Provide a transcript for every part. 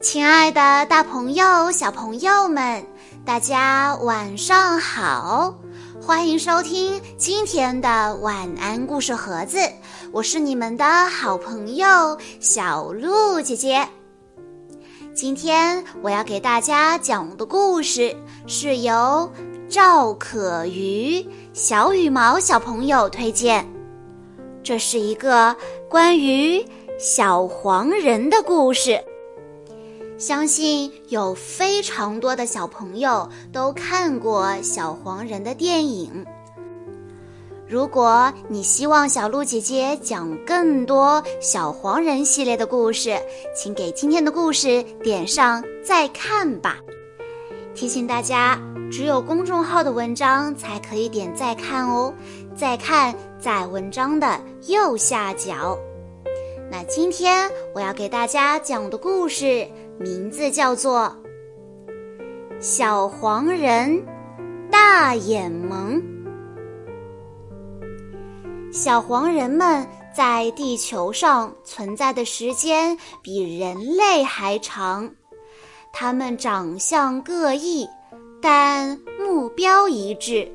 亲爱的，大朋友、小朋友们，大家晚上好！欢迎收听今天的晚安故事盒子，我是你们的好朋友小鹿姐姐。今天我要给大家讲的故事是由赵可瑜小羽毛小朋友推荐，这是一个关于小黄人的故事。相信有非常多的小朋友都看过小黄人的电影。如果你希望小鹿姐姐讲更多小黄人系列的故事，请给今天的故事点上再看吧。提醒大家，只有公众号的文章才可以点再看哦。再看在文章的右下角。那今天我要给大家讲的故事。名字叫做《小黄人大眼萌》。小黄人们在地球上存在的时间比人类还长，他们长相各异，但目标一致，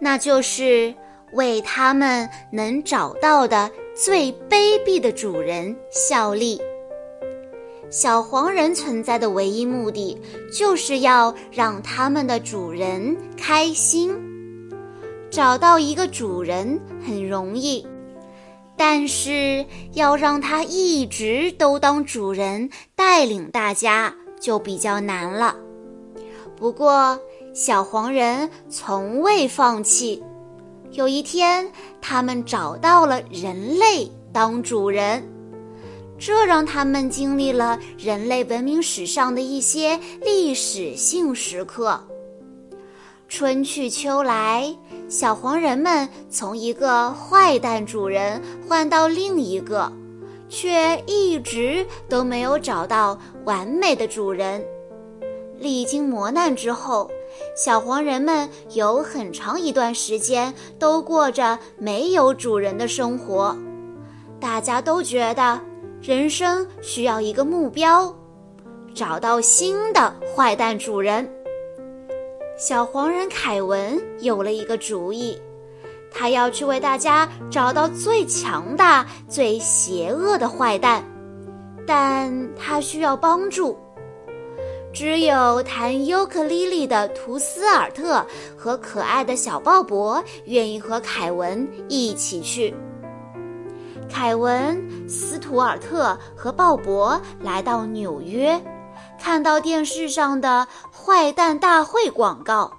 那就是为他们能找到的最卑鄙的主人效力。小黄人存在的唯一目的，就是要让他们的主人开心。找到一个主人很容易，但是要让他一直都当主人，带领大家就比较难了。不过，小黄人从未放弃。有一天，他们找到了人类当主人。这让他们经历了人类文明史上的一些历史性时刻。春去秋来，小黄人们从一个坏蛋主人换到另一个，却一直都没有找到完美的主人。历经磨难之后，小黄人们有很长一段时间都过着没有主人的生活。大家都觉得。人生需要一个目标，找到新的坏蛋主人。小黄人凯文有了一个主意，他要去为大家找到最强大、最邪恶的坏蛋，但他需要帮助。只有弹尤克里里的图斯尔特和可爱的小鲍勃愿意和凯文一起去。凯文、斯图尔特和鲍勃来到纽约，看到电视上的“坏蛋大会”广告。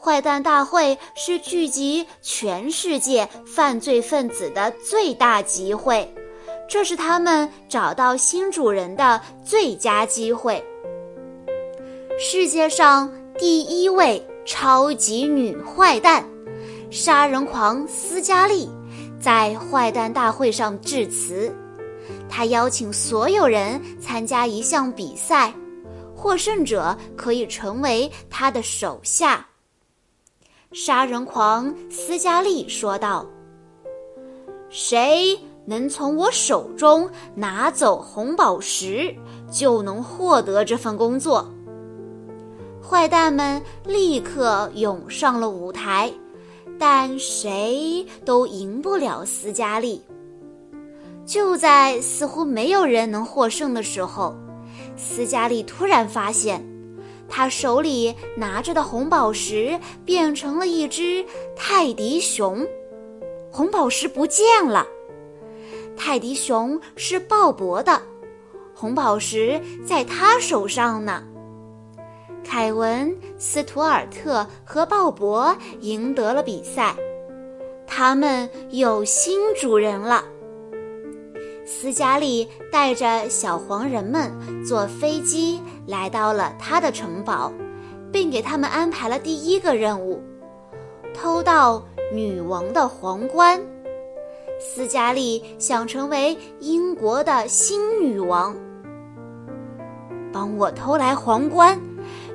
坏蛋大会是聚集全世界犯罪分子的最大集会，这是他们找到新主人的最佳机会。世界上第一位超级女坏蛋，杀人狂斯嘉丽。在坏蛋大会上致辞，他邀请所有人参加一项比赛，获胜者可以成为他的手下。杀人狂斯嘉丽说道：“谁能从我手中拿走红宝石，就能获得这份工作。”坏蛋们立刻涌上了舞台。但谁都赢不了斯嘉丽。就在似乎没有人能获胜的时候，斯嘉丽突然发现，她手里拿着的红宝石变成了一只泰迪熊，红宝石不见了。泰迪熊是鲍勃的，红宝石在他手上呢。凯文、斯图尔特和鲍勃赢得了比赛，他们有新主人了。斯嘉丽带着小黄人们坐飞机来到了他的城堡，并给他们安排了第一个任务：偷到女王的皇冠。斯嘉丽想成为英国的新女王，帮我偷来皇冠。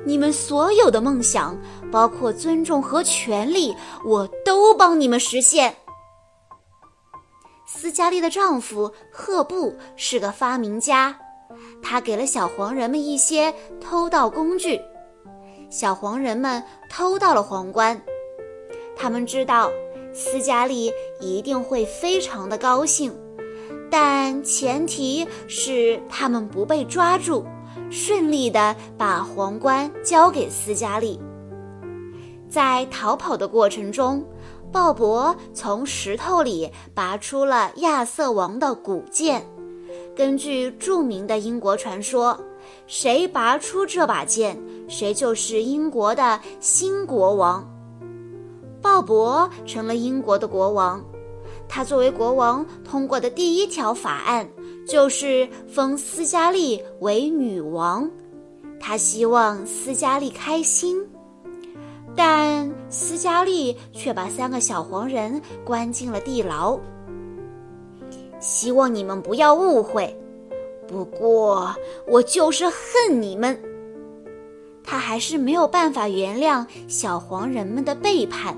你们所有的梦想，包括尊重和权利，我都帮你们实现。斯嘉丽的丈夫赫布是个发明家，他给了小黄人们一些偷盗工具，小黄人们偷到了皇冠。他们知道斯嘉丽一定会非常的高兴，但前提是他们不被抓住，顺利的把皇冠交给斯嘉丽。在逃跑的过程中，鲍勃从石头里拔出了亚瑟王的古剑。根据著名的英国传说，谁拔出这把剑，谁就是英国的新国王。鲍勃成了英国的国王。他作为国王通过的第一条法案，就是封斯嘉丽为女王。他希望斯嘉丽开心，但斯嘉丽却把三个小黄人关进了地牢。希望你们不要误会，不过我就是恨你们。他还是没有办法原谅小黄人们的背叛。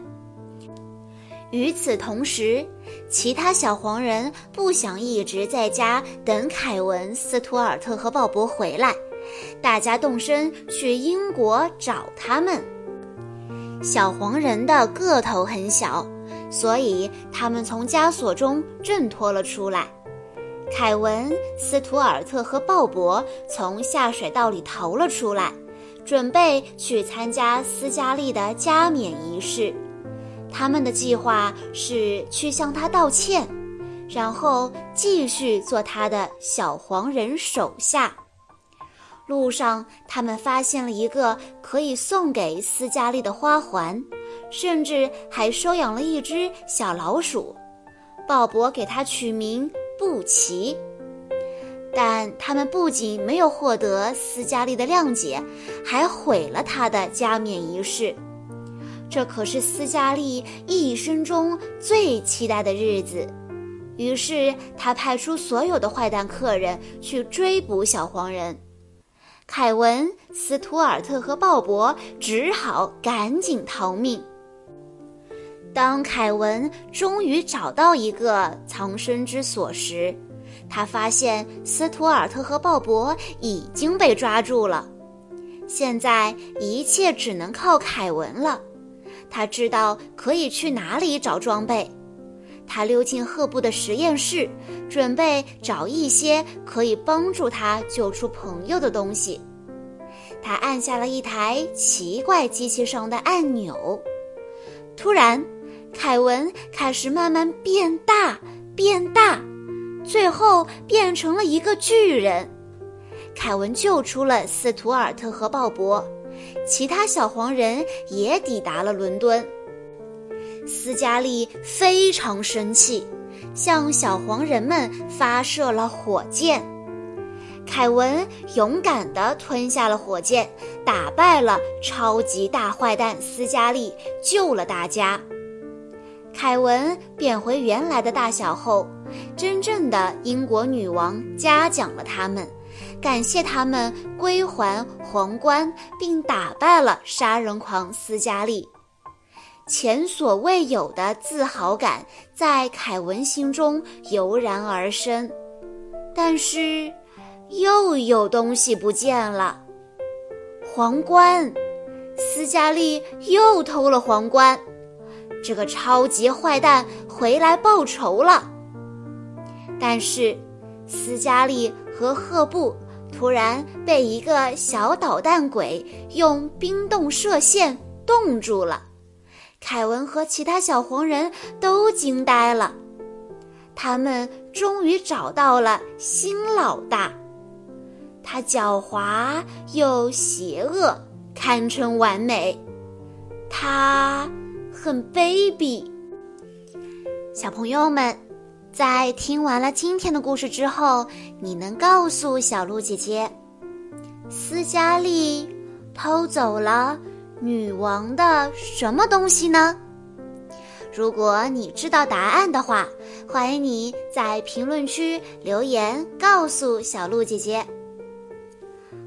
与此同时，其他小黄人不想一直在家等凯文、斯图尔特和鲍勃回来，大家动身去英国找他们。小黄人的个头很小。所以，他们从枷锁中挣脱了出来。凯文、斯图尔特和鲍勃从下水道里逃了出来，准备去参加斯嘉丽的加冕仪式。他们的计划是去向他道歉，然后继续做他的小黄人手下。路上，他们发现了一个可以送给斯嘉丽的花环。甚至还收养了一只小老鼠，鲍勃给它取名布奇。但他们不仅没有获得斯嘉丽的谅解，还毁了他的加冕仪式。这可是斯嘉丽一生中最期待的日子。于是他派出所有的坏蛋客人去追捕小黄人。凯文、斯图尔特和鲍勃只好赶紧逃命。当凯文终于找到一个藏身之所时，他发现斯图尔特和鲍勃已经被抓住了。现在一切只能靠凯文了。他知道可以去哪里找装备。他溜进赫布的实验室，准备找一些可以帮助他救出朋友的东西。他按下了一台奇怪机器上的按钮，突然。凯文开始慢慢变大，变大，最后变成了一个巨人。凯文救出了斯图尔特和鲍勃，其他小黄人也抵达了伦敦。斯嘉丽非常生气，向小黄人们发射了火箭。凯文勇敢地吞下了火箭，打败了超级大坏蛋斯嘉丽，救了大家。凯文变回原来的大小后，真正的英国女王嘉奖了他们，感谢他们归还皇冠，并打败了杀人狂斯嘉丽。前所未有的自豪感在凯文心中油然而生，但是又有东西不见了——皇冠。斯嘉丽又偷了皇冠。这个超级坏蛋回来报仇了，但是斯嘉丽和赫布突然被一个小捣蛋鬼用冰冻射线冻住了。凯文和其他小黄人都惊呆了，他们终于找到了新老大，他狡猾又邪恶，堪称完美。他。很卑鄙。小朋友们，在听完了今天的故事之后，你能告诉小鹿姐姐，斯嘉丽偷走了女王的什么东西呢？如果你知道答案的话，欢迎你在评论区留言告诉小鹿姐姐。